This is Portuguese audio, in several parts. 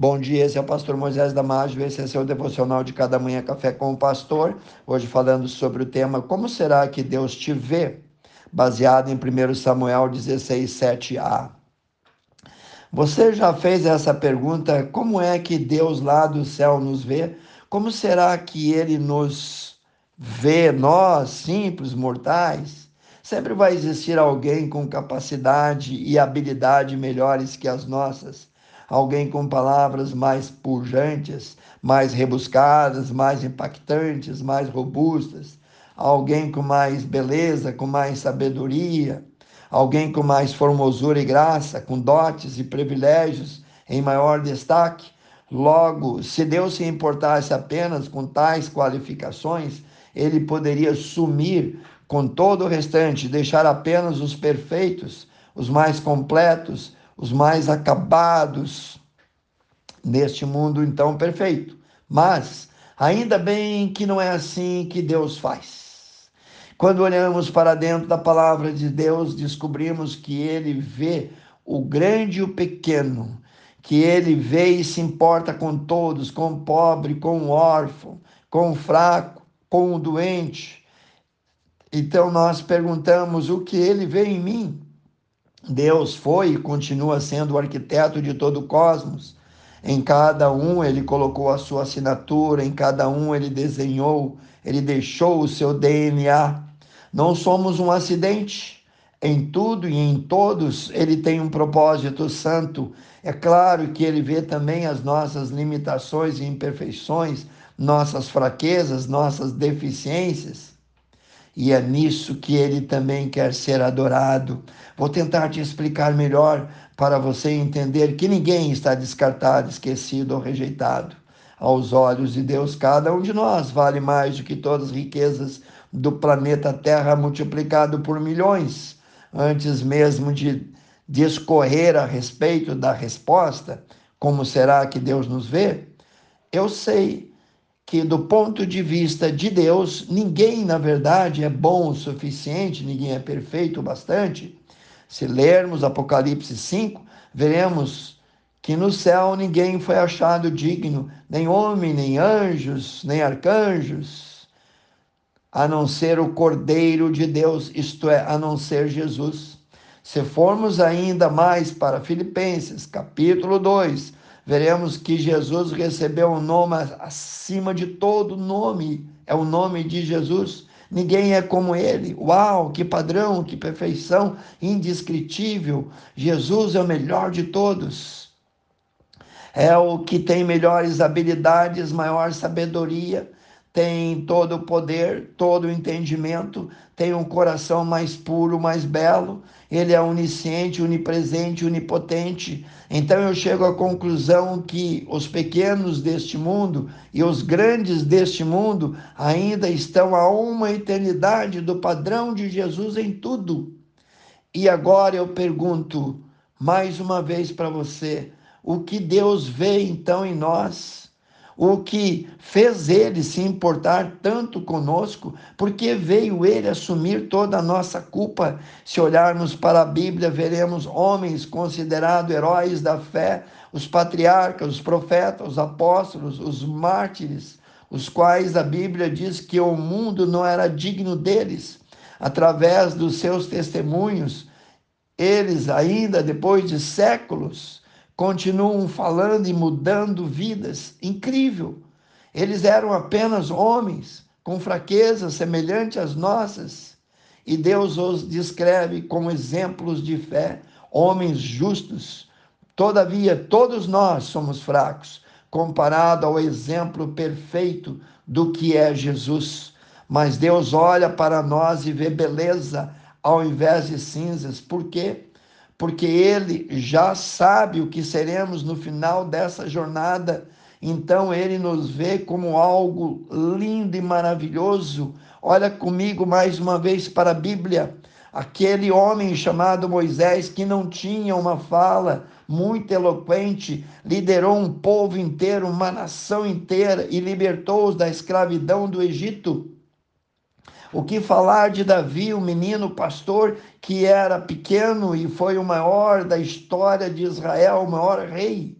Bom dia, esse é o pastor Moisés Damásio, esse é seu devocional de cada manhã café com o pastor. Hoje falando sobre o tema Como será que Deus te vê? Baseado em 1 Samuel 16, 7a. Você já fez essa pergunta: como é que Deus lá do céu nos vê? Como será que ele nos vê, nós, simples mortais? Sempre vai existir alguém com capacidade e habilidade melhores que as nossas alguém com palavras mais pujantes, mais rebuscadas, mais impactantes, mais robustas, alguém com mais beleza, com mais sabedoria, alguém com mais formosura e graça, com dotes e privilégios em maior destaque. Logo, se Deus se importasse apenas com tais qualificações, ele poderia sumir com todo o restante, deixar apenas os perfeitos, os mais completos, os mais acabados neste mundo então perfeito. Mas ainda bem que não é assim que Deus faz. Quando olhamos para dentro da palavra de Deus, descobrimos que ele vê o grande e o pequeno, que ele vê e se importa com todos, com o pobre, com o órfão, com o fraco, com o doente. Então nós perguntamos o que ele vê em mim. Deus foi e continua sendo o arquiteto de todo o cosmos. Em cada um ele colocou a sua assinatura, em cada um ele desenhou, ele deixou o seu DNA. Não somos um acidente. Em tudo e em todos ele tem um propósito santo. É claro que ele vê também as nossas limitações e imperfeições, nossas fraquezas, nossas deficiências e é nisso que ele também quer ser adorado. Vou tentar te explicar melhor para você entender que ninguém está descartado, esquecido ou rejeitado. Aos olhos de Deus, cada um de nós vale mais do que todas as riquezas do planeta Terra multiplicado por milhões. Antes mesmo de discorrer a respeito da resposta, como será que Deus nos vê? Eu sei que, do ponto de vista de Deus, ninguém, na verdade, é bom o suficiente, ninguém é perfeito o bastante. Se lermos Apocalipse 5, veremos que no céu ninguém foi achado digno, nem homem, nem anjos, nem arcanjos, a não ser o Cordeiro de Deus, isto é, a não ser Jesus. Se formos ainda mais para Filipenses, capítulo 2, veremos que Jesus recebeu um nome acima de todo nome, é o nome de Jesus. Ninguém é como ele. Uau, que padrão, que perfeição indescritível. Jesus é o melhor de todos. É o que tem melhores habilidades, maior sabedoria, tem todo o poder, todo o entendimento, tem um coração mais puro, mais belo, ele é onisciente, onipresente, onipotente. Então eu chego à conclusão que os pequenos deste mundo e os grandes deste mundo ainda estão a uma eternidade do padrão de Jesus em tudo. E agora eu pergunto mais uma vez para você: o que Deus vê então em nós? O que fez ele se importar tanto conosco, porque veio ele assumir toda a nossa culpa. Se olharmos para a Bíblia, veremos homens considerados heróis da fé, os patriarcas, os profetas, os apóstolos, os mártires, os quais a Bíblia diz que o mundo não era digno deles. Através dos seus testemunhos, eles, ainda depois de séculos, continuam falando e mudando vidas. Incrível! Eles eram apenas homens com fraquezas semelhantes às nossas, e Deus os descreve como exemplos de fé, homens justos. Todavia, todos nós somos fracos, comparado ao exemplo perfeito do que é Jesus. Mas Deus olha para nós e vê beleza ao invés de cinzas. Por quê? Porque ele já sabe o que seremos no final dessa jornada. Então ele nos vê como algo lindo e maravilhoso. Olha comigo mais uma vez para a Bíblia. Aquele homem chamado Moisés, que não tinha uma fala muito eloquente, liderou um povo inteiro, uma nação inteira e libertou-os da escravidão do Egito. O que falar de Davi, o menino pastor que era pequeno e foi o maior da história de Israel, o maior rei?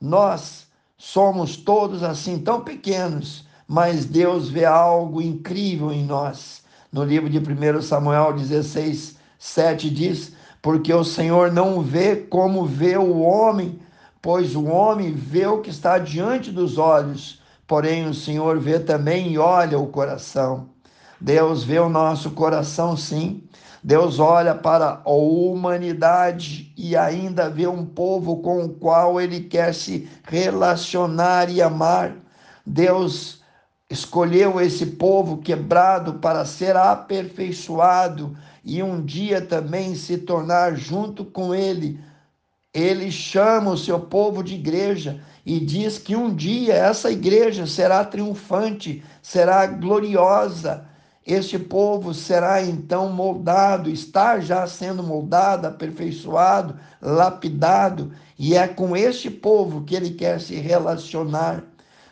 Nós somos todos assim tão pequenos, mas Deus vê algo incrível em nós. No livro de 1 Samuel 16, 7 diz: Porque o Senhor não vê como vê o homem, pois o homem vê o que está diante dos olhos, porém o Senhor vê também e olha o coração. Deus vê o nosso coração, sim. Deus olha para a humanidade e ainda vê um povo com o qual ele quer se relacionar e amar. Deus escolheu esse povo quebrado para ser aperfeiçoado e um dia também se tornar junto com ele. Ele chama o seu povo de igreja e diz que um dia essa igreja será triunfante, será gloriosa este povo será então moldado, está já sendo moldado, aperfeiçoado, lapidado, e é com este povo que ele quer se relacionar.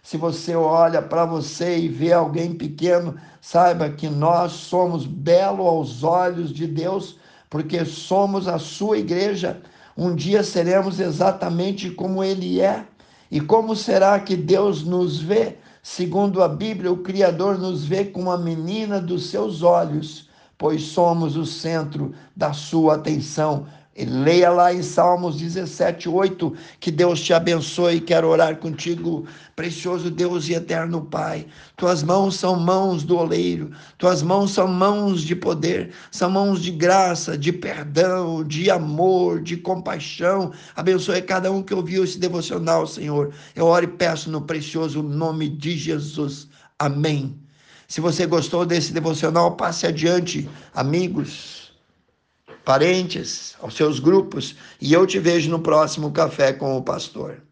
Se você olha para você e vê alguém pequeno, saiba que nós somos belo aos olhos de Deus, porque somos a sua igreja. Um dia seremos exatamente como ele é. E como será que Deus nos vê? Segundo a Bíblia, o Criador nos vê como a menina dos seus olhos, pois somos o centro da sua atenção. E leia lá em Salmos 17, 8, que Deus te abençoe. Quero orar contigo, precioso Deus e eterno Pai. Tuas mãos são mãos do oleiro, tuas mãos são mãos de poder, são mãos de graça, de perdão, de amor, de compaixão. Abençoe cada um que ouviu esse devocional, Senhor. Eu oro e peço no precioso nome de Jesus. Amém. Se você gostou desse devocional, passe adiante, amigos parentes, aos seus grupos, e eu te vejo no próximo Café com o Pastor.